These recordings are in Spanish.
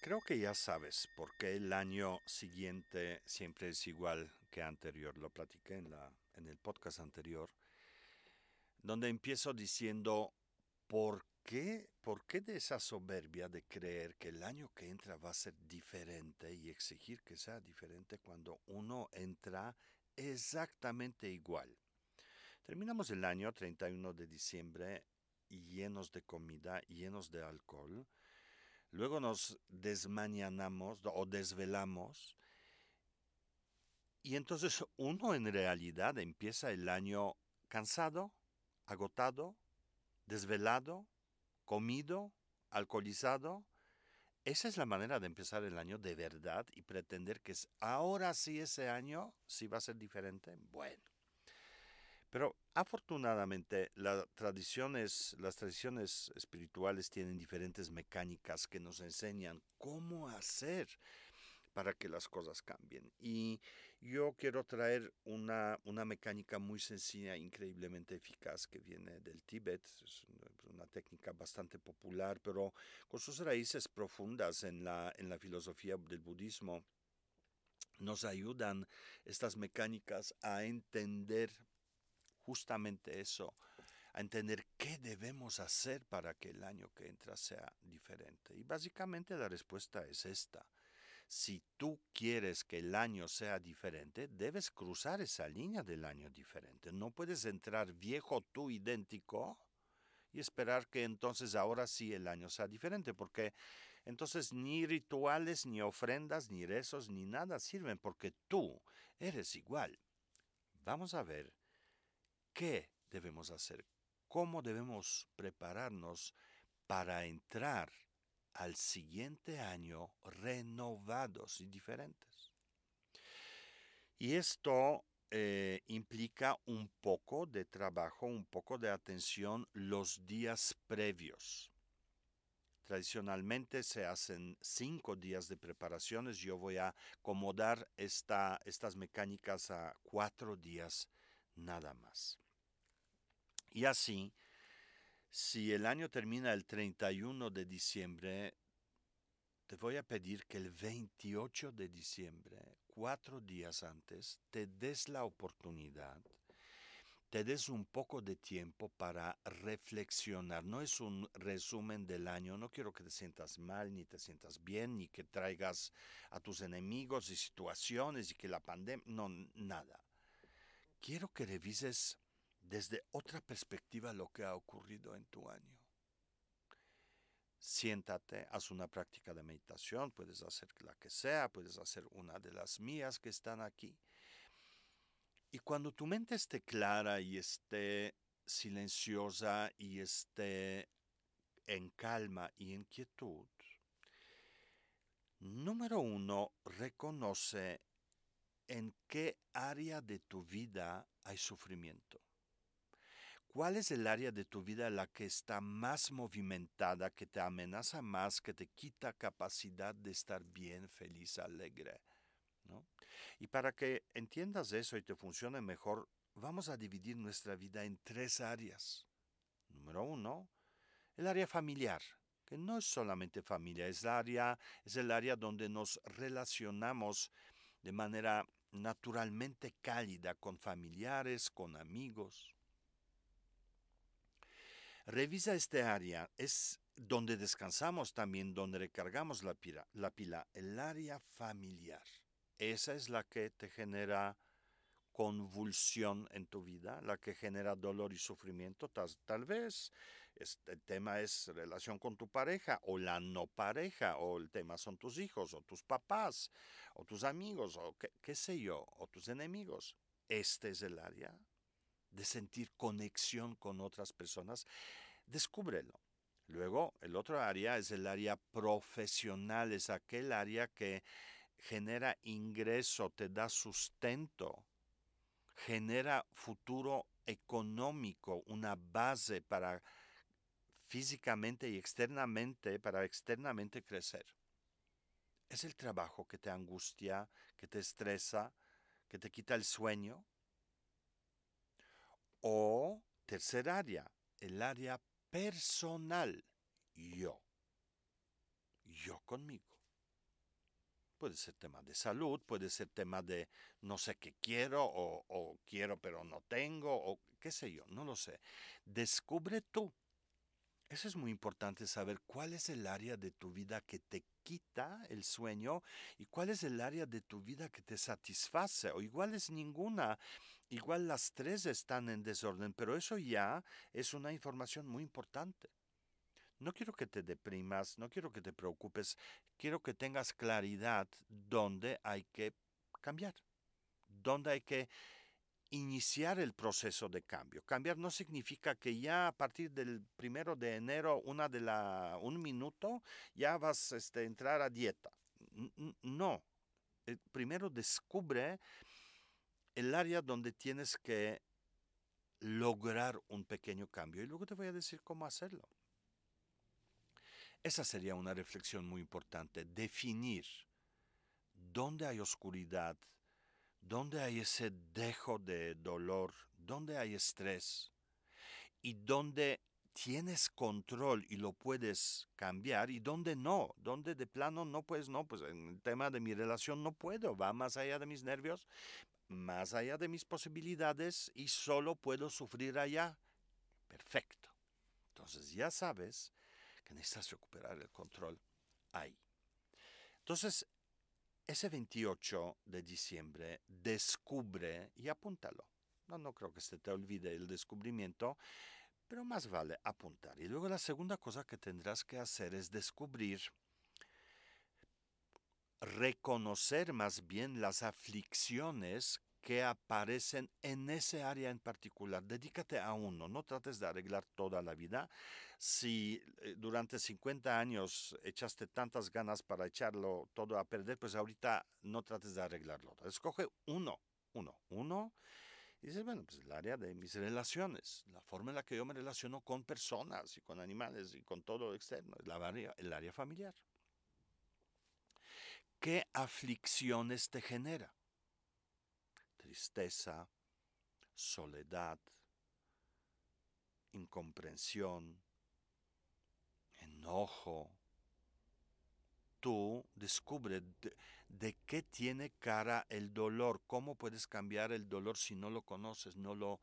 Creo que ya sabes por qué el año siguiente siempre es igual que anterior. Lo platiqué en, la, en el podcast anterior, donde empiezo diciendo por qué, por qué de esa soberbia de creer que el año que entra va a ser diferente y exigir que sea diferente cuando uno entra exactamente igual. Terminamos el año 31 de diciembre llenos de comida, llenos de alcohol Luego nos desmañanamos o desvelamos y entonces uno en realidad empieza el año cansado, agotado, desvelado, comido, alcoholizado. Esa es la manera de empezar el año de verdad y pretender que ahora sí ese año sí va a ser diferente. Bueno, pero afortunadamente las tradiciones espirituales tienen diferentes mecánicas que nos enseñan cómo hacer para que las cosas cambien. Y yo quiero traer una, una mecánica muy sencilla, increíblemente eficaz, que viene del Tíbet. Es una, técnica bastante popular, pero con sus raíces profundas en la, en la filosofía del budismo. Nos ayudan estas mecánicas a entender justamente eso, a entender qué debemos hacer para que el año que entra sea diferente. Y básicamente la respuesta es esta. Si tú quieres que el año sea diferente, debes cruzar esa línea del año diferente. No puedes entrar viejo tú idéntico y esperar que entonces ahora sí el año sea diferente, porque entonces ni rituales, ni ofrendas, ni rezos, ni nada sirven, porque tú eres igual. Vamos a ver qué debemos hacer, cómo debemos prepararnos para entrar al siguiente año renovados y diferentes. Y esto eh, implica un poco de trabajo, un poco de atención los días previos. Tradicionalmente se hacen cinco días de preparaciones. Yo voy a acomodar esta, estas mecánicas a cuatro días nada más. Y así, si el año termina el 31 de diciembre, te voy a pedir que el 28 de diciembre, cuatro días antes, te des la oportunidad, te des un poco de tiempo para reflexionar. No es un resumen del año, no quiero que te sientas mal, ni te sientas bien, ni que traigas a tus enemigos y situaciones y que la pandemia, no, nada. Quiero que revises desde otra perspectiva lo que ha ocurrido en tu año. Siéntate, haz una práctica de meditación, puedes hacer la que sea, puedes hacer una de las mías que están aquí. Y cuando tu mente esté clara y esté silenciosa y esté en calma y en quietud, número uno, reconoce en qué área de tu vida hay sufrimiento. ¿Cuál es el área de tu vida la que está más movimentada, que te amenaza más, que te quita capacidad de estar bien, feliz, alegre? Y para que entiendas eso y te funcione mejor, vamos a dividir nuestra vida en tres áreas. Número uno, el área familiar, que no es solamente familia, es, área, es el área donde nos relacionamos de manera naturalmente cálida con familiares, con amigos. Revisa este área, es donde descansamos también, donde recargamos la pila, la pila, el área familiar. Esa es la que te genera convulsión en tu vida, la que genera dolor y sufrimiento. Tal, vez este, el tema es relación con tu pareja o la no pareja, o el tema son tus hijos o tus papás o tus amigos o qué, qué sé yo, o tus enemigos. Este es el área de sentir conexión con otras personas, descúbrelo. Luego, el otro área es el área profesional, es aquel área que genera ingreso, te da sustento, genera futuro económico, una base para físicamente y externamente, para externamente crecer. Es el trabajo que te angustia, que te estresa, que te quita el sueño, O tercer área, el área personal, yo. Yo conmigo. Puede ser tema de salud, puede ser tema de no sé qué quiero o, quiero pero no tengo o qué sé yo, no lo sé. Descubre tú. Eso es muy importante saber cuál es el área de tu vida que te quita el sueño y cuál es el área de tu vida que te satisface o igual es ninguna. Igual las tres están en desorden, pero eso ya es una información muy importante. No quiero que te deprimas, no quiero que te preocupes, quiero que tengas claridad dónde hay que cambiar, dónde hay que iniciar el proceso de cambio. Cambiar no significa que ya a partir del primero de enero, una de la, un minuto, ya vas a este, entrar a dieta. No. Eh, primero descubre el área donde tienes que lograr un pequeño cambio y luego te voy a decir cómo hacerlo. Esa sería una reflexión muy importante, definir dónde hay oscuridad, dónde hay ese dejo de dolor, dónde hay estrés y dónde tienes control y lo puedes cambiar y dónde no, dónde de plano no puedes, no, pues en el tema de mi relación no puedo, va más allá de mis nervios, más allá de mis posibilidades y solo puedo sufrir allá. Perfecto. Entonces ya sabes que necesitas recuperar el control ahí. Entonces, ese 28 de diciembre descubre y apúntalo. No, no creo que se te olvide el descubrimiento, pero más vale apuntar. Y luego la segunda cosa que tendrás que hacer es descubrir, reconocer más bien las aflicciones que aparecen en ese área en particular. Dedícate a uno, no trates de arreglar toda la vida. Si eh, durante 50 años echaste tantas ganas para echarlo todo a perder, pues ahorita no trates de arreglarlo. Escoge uno, uno, uno. Y dices, bueno, pues el área de mis relaciones, la forma en la que yo me relaciono con personas y con animales y con todo lo externo, el área familiar. ¿Qué aflicciones te genera? tristeza, soledad, incomprensión, enojo. Tú descubre de, qué tiene cara el dolor, cómo puedes cambiar el dolor si no lo conoces, no lo,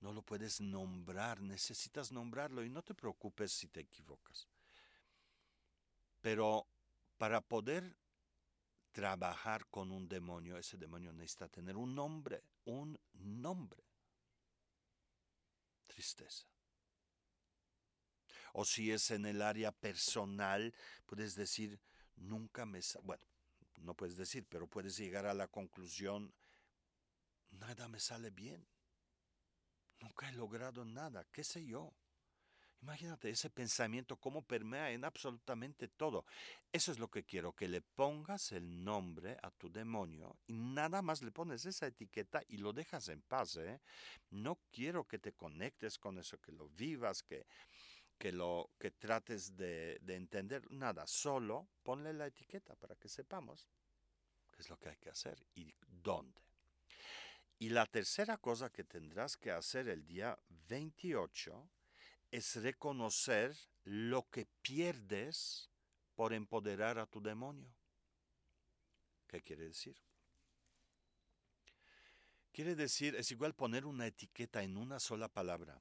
no lo puedes nombrar, necesitas nombrarlo y no te preocupes si te equivocas. Pero para poder trabajar con un demonio, ese demonio necesita tener un nombre, un nombre. Tristeza. O si es en el área personal, puedes decir, nunca me... Bueno, no puedes decir, pero puedes llegar a la conclusión, nada me sale bien. Nunca he logrado nada, qué sé yo. Imagínate ese pensamiento cómo permea en absolutamente todo. Eso es lo que quiero, que le pongas el nombre a tu demonio y nada más le pones esa etiqueta y lo dejas en paz. ¿eh? No quiero que te conectes con eso, que lo vivas, que, que, lo, que trates de, de entender. Nada, solo ponle la etiqueta para que sepamos qué es lo que hay que hacer y dónde. Y la tercera cosa que tendrás que hacer el día 28 es reconocer lo que pierdes por empoderar a tu demonio. ¿Qué quiere decir? Quiere decir, es igual poner una etiqueta en una sola palabra.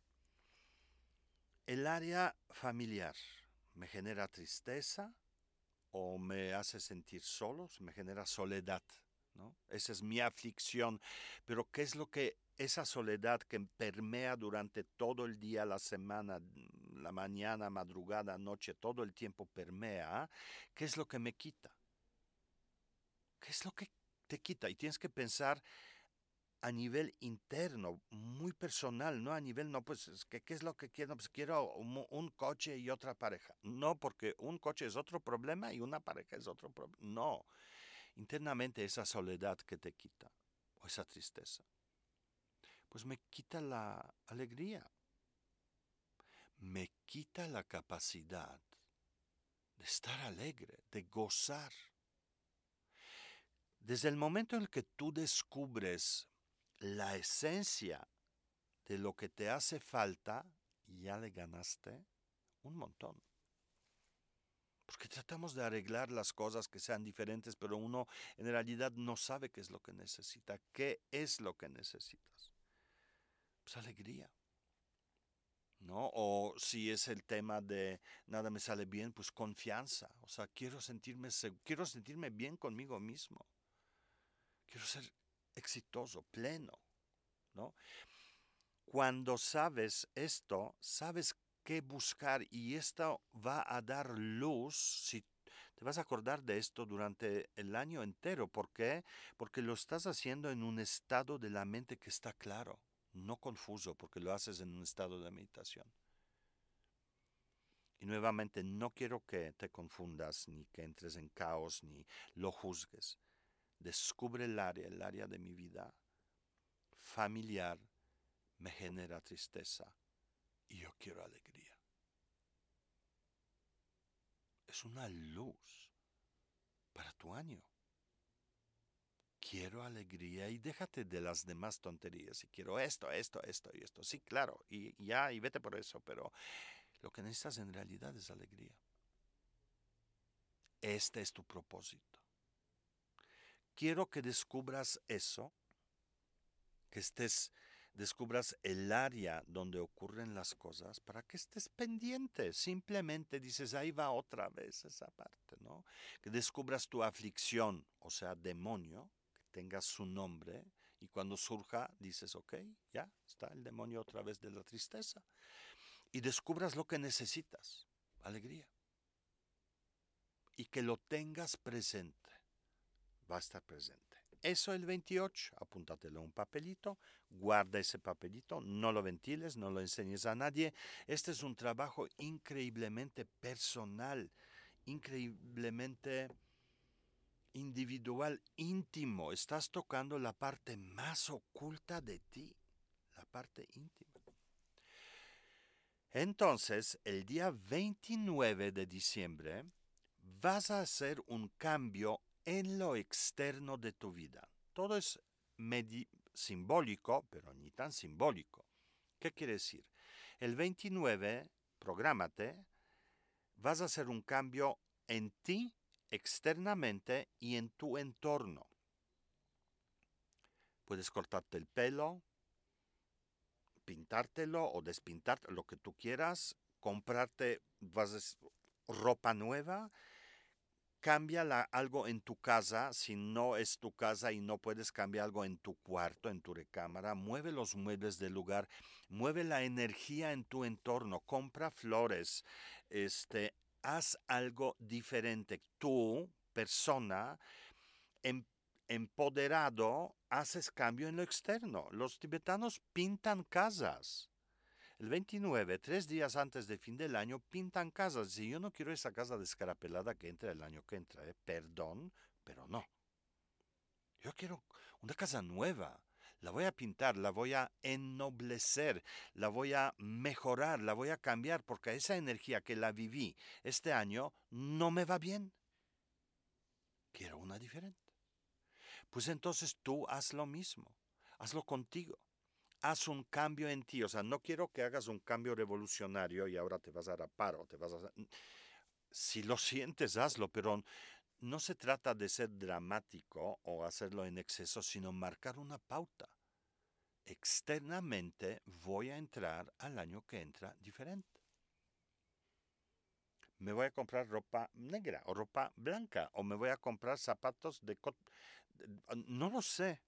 El área familiar me genera tristeza o me hace sentir solo, me genera soledad. ¿No? Esa es mi aflicción. Pero ¿qué es lo que esa soledad que permea durante todo el día, la semana, la mañana, madrugada, noche, todo el tiempo permea, ¿qué es lo que me quita? ¿Qué es lo que te quita? Y tienes que pensar a nivel interno, muy personal, no a nivel, no, pues, ¿qué, es lo que quiero? Pues quiero un, un, coche y otra pareja. No, porque un coche es otro problema y una pareja es otro problema. No, internamente esa soledad que te quita, o esa tristeza pues me quita la alegría, me quita la capacidad de estar alegre, de gozar. Desde el momento en que tú descubres la esencia de lo que te hace falta, ya le ganaste un montón. Porque tratamos de arreglar las cosas que sean diferentes, pero uno en realidad no sabe qué es lo que necesita. ¿Qué es lo que necesitas? Pues alegría. ¿No? O si es el tema de nada me sale bien, pues confianza. O sea, quiero sentirme, quiero sentirme bien conmigo mismo. Quiero ser exitoso, pleno. ¿no? Cuando sabes esto, sabes qué buscar y esto va a dar luz si te vas a acordar de esto durante el año entero. ¿Por qué? Porque lo estás haciendo en un estado de la mente que está claro, no confuso, porque lo haces en un estado de meditación. Y nuevamente, no quiero que te confundas, ni que entres en caos, ni lo juzgues. Descubre el área, el área de mi vida familiar, me genera tristeza y yo quiero alegría. Es una luz para tu año. Quiero alegría y déjate de las demás tonterías. Y quiero esto, esto, esto y esto. Sí, claro, y ya, y vete por eso, pero lo que necesitas en realidad es alegría. Este es tu propósito. Quiero que descubras eso, que estés descubras el área donde ocurren las cosas para que estés pendiente. Simplemente dices, ahí va otra vez esa parte, ¿no? Que descubras tu aflicción, o sea, demonio, que tengas su nombre y cuando surja dices, ok, ya está el demonio otra vez de la tristeza. Y descubras lo que necesitas, alegría. Y que lo tengas presente, va a estar presente. Eso el 28, apúntatelo un papelito, guarda ese papelito, no lo ventiles, no lo enseñes a nadie. Este es un trabajo increíblemente personal, increíblemente individual, íntimo. Estás tocando la parte más oculta de ti, la parte íntima. Entonces, el día 29 de diciembre, vas a hacer un cambio en lo externo de tu vida. Todo es simbólico, pero ni tan simbólico. ¿Qué quiere decir? El 29, prográmate, vas a hacer un cambio en ti externamente y en tu entorno. Puedes cortarte el pelo, pintártelo o despintarte, lo que tú quieras, comprarte vas ropa nueva, cambia algo en tu casa, si no es tu casa y no puedes cambiar algo en tu cuarto, en tu recámara, mueve los muebles del lugar, mueve la energía en tu entorno, compra flores, este, haz algo diferente. Tú, persona, em, empoderado, haces cambio en lo externo. Los tibetanos pintan casas. El 29, tres días antes del fin del año, pintan casas. Si yo no quiero esa casa descarapelada que entra el año que entra, ¿eh? perdón, pero no. Yo quiero una casa nueva. La voy a pintar, la voy a ennoblecer, la voy a mejorar, la voy a cambiar, porque esa energía que la viví este año no me va bien. Quiero una diferente. Pues entonces tú haz lo mismo, hazlo contigo haz un cambio en ti. O sea, no quiero que hagas un cambio revolucionario y ahora te vas a rapar o te vas a... Si lo sientes, hazlo, pero no se trata de ser dramático o hacerlo en exceso, sino marcar una pauta. Externamente voy a entrar al año que entra diferente. Me voy a comprar ropa negra o ropa blanca o me voy a comprar zapatos de... No lo sé,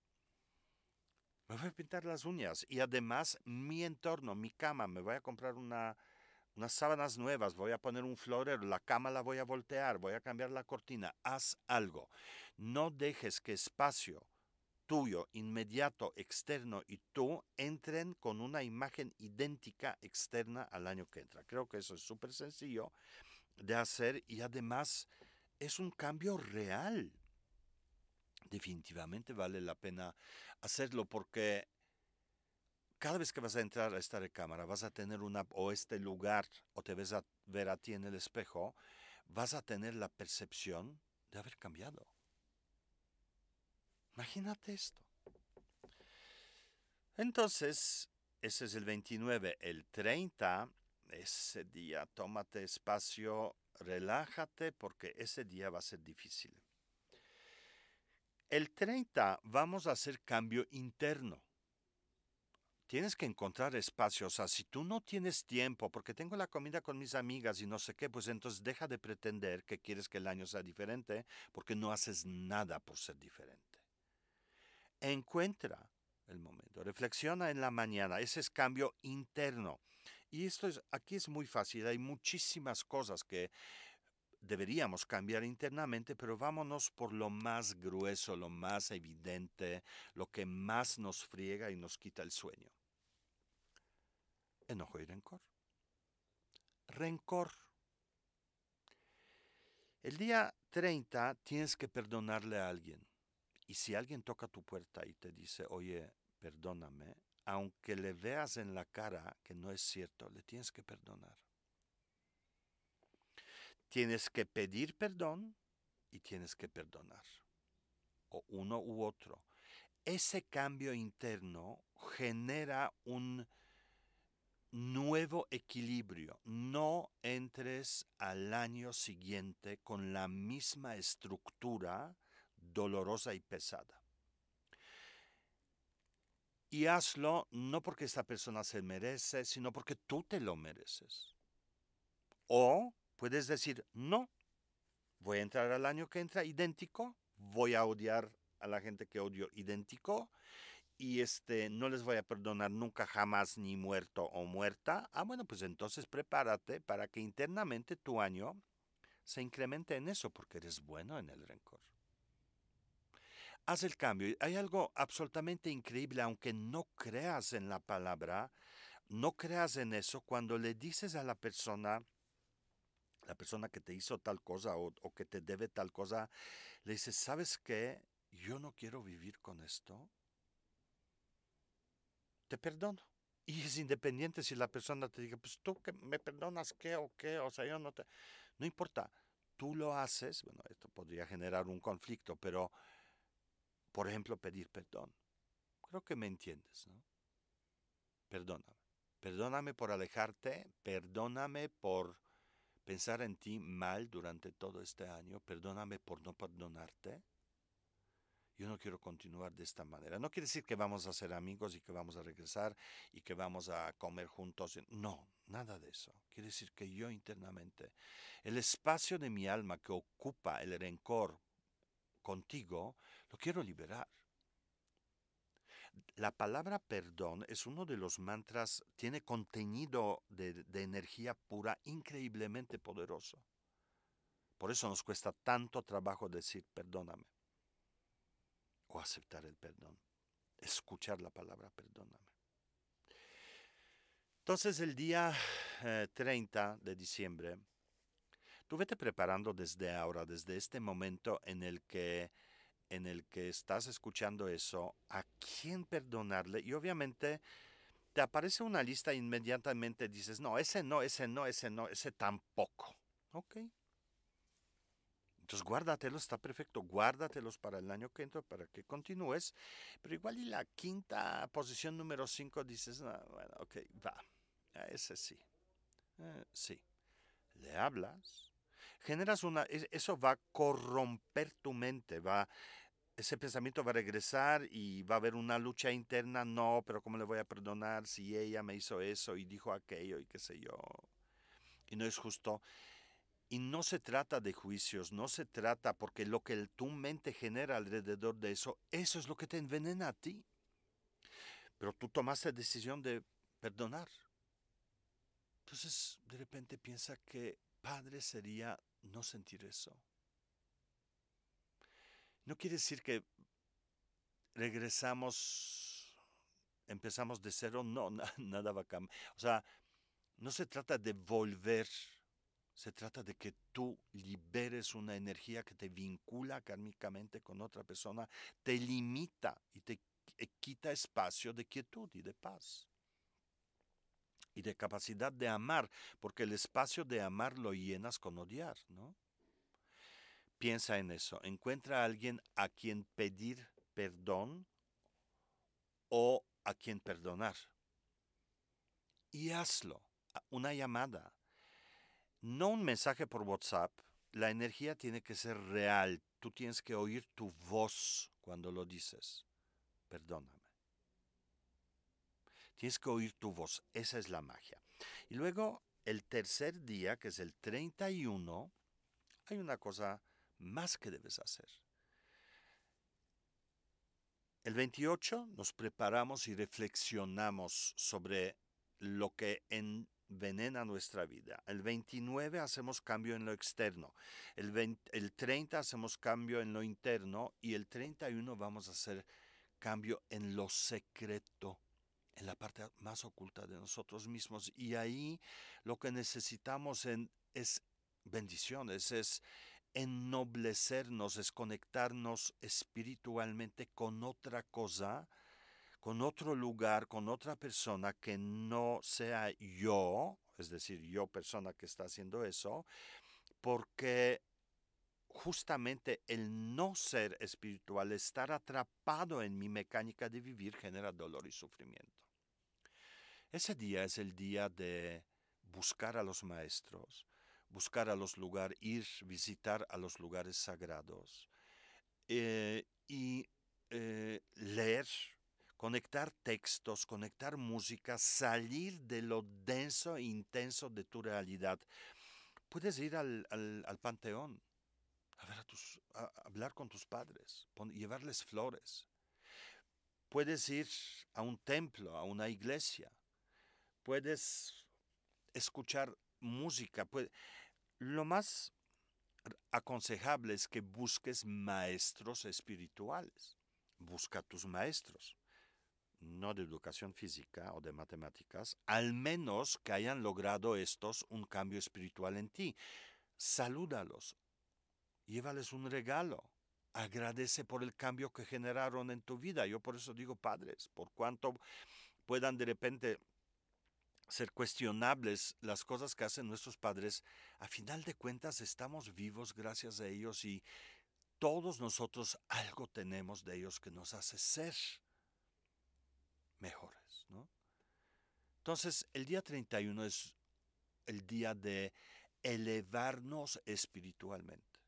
me voy a pintar las uñas y además mi entorno, mi cama, me voy a comprar una, unas sábanas nuevas, voy a poner un florero, la cama la voy a voltear, voy a cambiar la cortina, haz algo. No dejes que espacio tuyo, inmediato, externo y tú entren con una imagen idéntica externa al año que entra. Creo que eso es súper sencillo de hacer y además es un cambio real definitivamente vale la pena hacerlo porque cada vez que vas a entrar a esta recámara vas a tener una o este lugar o te ves a ver a ti en el espejo, vas a tener la percepción de haber cambiado. Imagínate esto. Entonces, ese es el 29. El 30, ese día, tómate espacio, relájate porque ese día va a ser difícil. El 30 vamos a hacer cambio interno. Tienes que encontrar espacio. O sea, si tú no tienes tiempo, porque tengo la comida con mis amigas y no sé qué, pues entonces deja de pretender que quieres que el año sea diferente, porque no haces nada por ser diferente. Encuentra el momento. Reflexiona en la mañana. Ese es cambio interno. Y esto es, aquí es muy fácil. Hay muchísimas cosas que deberíamos cambiar internamente, pero vámonos por lo más grueso, lo más evidente, lo que más nos friega y nos quita el sueño. Enojo y rencor. Rencor. El día 30 tienes que perdonarle a alguien. Y si alguien toca tu puerta y te dice, oye, perdóname, aunque le veas en la cara que no es cierto, le tienes que perdonar. Tienes que pedir perdón y tienes que perdonar. O uno u otro. Ese cambio interno genera un nuevo equilibrio. No entres al año siguiente con la misma estructura dolorosa y pesada. Y hazlo no porque esta persona se merece, sino porque tú te lo mereces. O puedes decir, no, voy a entrar al año que entra idéntico, voy a odiar a la gente que odio idéntico y este no les voy a perdonar nunca jamás ni muerto o muerta. Ah, bueno, pues entonces prepárate para que internamente tu año se incremente en eso porque eres bueno en el rencor haz el cambio. Hay algo absolutamente increíble, aunque no creas en la palabra, no creas en eso, cuando le dices a la persona, la persona que te hizo tal cosa o, que te debe tal cosa, le dices, ¿sabes qué? Yo no quiero vivir con esto. Te perdono. Y es independiente si la persona te diga, pues tú que me perdonas qué o qué, o sea, yo no te... No importa, tú lo haces, bueno, esto podría generar un conflicto, pero por ejemplo, pedir perdón. Creo que me entiendes, ¿no? Perdóname. Perdóname por alejarte, perdóname por pensar en ti mal durante todo este año, perdóname por no perdonarte. Yo no quiero continuar de esta manera. No quiere decir que vamos a ser amigos y que vamos a regresar y que vamos a comer juntos. No, nada de eso. Quiere decir que yo internamente, el espacio de mi alma que ocupa el rencor contigo, lo quiero liberar. La palabra perdón es uno de los mantras, tiene contenido de, energía pura increíblemente poderoso. Por eso nos cuesta tanto trabajo decir perdóname o aceptar el perdón, escuchar la palabra perdóname. Entonces el día 30 eh, de diciembre, tú vete preparando desde ahora, desde este momento en el que en el que estás escuchando eso, a quién perdonarle y obviamente te aparece una lista e inmediatamente dices, no, ese no, ese no, ese no, ese tampoco. Ok. Entonces guárdatelos, está perfecto, guárdatelos para el año que entra para que continúes. Pero igual y la quinta posición número 5 dices, no, bueno, ok, va, ese sí. Eh, sí. Le hablas, generas una, eso va a corromper tu mente, va, ese pensamiento va a regresar y va a haber una lucha interna, no, pero ¿cómo le voy a perdonar si ella me hizo eso y dijo aquello y qué sé yo? Y no es justo. Y no se trata de juicios, no se trata porque lo que tu mente genera alrededor de eso, eso es lo que te envenena a ti. Pero tú tomaste la decisión de perdonar. Entonces, de repente piensa que padre sería no sentir eso. No quiere decir que regresamos, empezamos de cero, no, nada va a cambiar. O sea, no se trata de volver, se trata de que tú liberes una energía que te vincula kármicamente con otra persona, te limita y te quita espacio de quietud y de paz. Y de capacidad de amar, porque el espacio de amar lo llenas con odiar, ¿no? Piensa en eso. Encuentra a alguien a quien pedir perdón o a quien perdonar. y hazlo. Una llamada. No un mensaje por WhatsApp. La energía tiene que ser real. Tú tienes que oír tu voz cuando lo dices. Perdóname. Tienes que oír tu voz. Esa es la magia. Y luego, el tercer día, que es el 31, hay una cosa más que debes hacer. El 28 nos preparamos y reflexionamos sobre lo que envenena nuestra vida. El 29 hacemos cambio en lo externo. El, el 30 hacemos cambio en lo interno. Y el 31 vamos a hacer cambio en lo secreto en la parte más oculta de nosotros mismos. Y ahí lo que necesitamos es bendiciones, es ennoblecernos, es conectarnos espiritualmente con otra cosa, con otro lugar, con otra persona que no sea yo, es decir, yo persona que está haciendo eso, porque justamente el no ser espiritual, estar atrapado en mi mecánica de vivir, genera dolor y sufrimiento. Ese día es el día de buscar a los maestros, buscar a los lugares, ir, visitar a los lugares sagrados eh, y eh, leer, conectar textos, conectar música, salir de lo denso e intenso de tu realidad. Puedes ir al, panteón, a, ver a, tus, hablar con tus padres, llevarles flores. Puedes ir a un templo, a una iglesia, puedes escuchar música. lo más aconsejable es que busques maestros espirituales. Busca tus maestros, no de educación física o de matemáticas, al menos que hayan logrado estos un cambio espiritual en ti. Salúdalos, llévales un regalo, agradece por el cambio que generaron en tu vida. Yo por eso digo padres, por cuanto puedan de repente ser cuestionables las cosas que hacen nuestros padres, a final de cuentas estamos vivos gracias a ellos y todos nosotros algo tenemos de ellos que nos hace ser mejores, ¿no? Entonces, el día 31 es el día de elevarnos espiritualmente.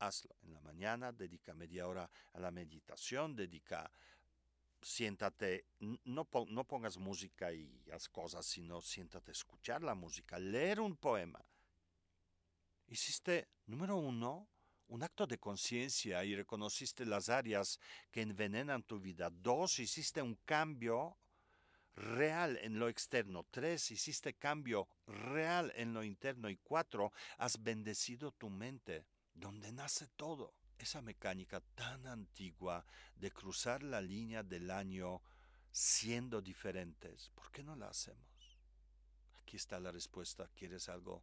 Hazlo en la mañana, dedica media hora a la meditación, dedica siéntate, no, no pongas música y haz cosas, sino siéntate a escuchar la música, leer un poema. Hiciste, número uno, un acto de conciencia y reconociste las áreas que envenenan tu vida. Dos, hiciste un cambio real en lo externo. Tres, hiciste cambio real en lo interno. Y cuatro, has bendecido tu mente, donde nace todo esa mecánica tan antigua de cruzar la línea del año siendo diferentes, ¿por qué no la hacemos? Aquí está la respuesta, ¿quieres algo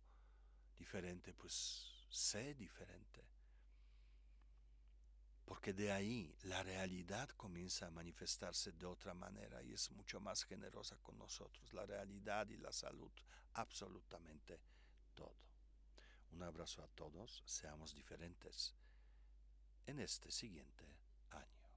diferente? Pues sé diferente. Porque de ahí la realidad comienza a manifestarse de otra manera y es mucho más generosa con nosotros. La realidad y la salud, absolutamente todo. Un abrazo a todos, seamos diferentes en este siguiente año.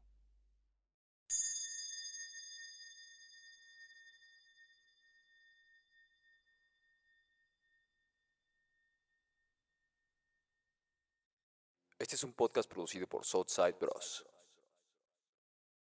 Este es un podcast producido por Southside Bros.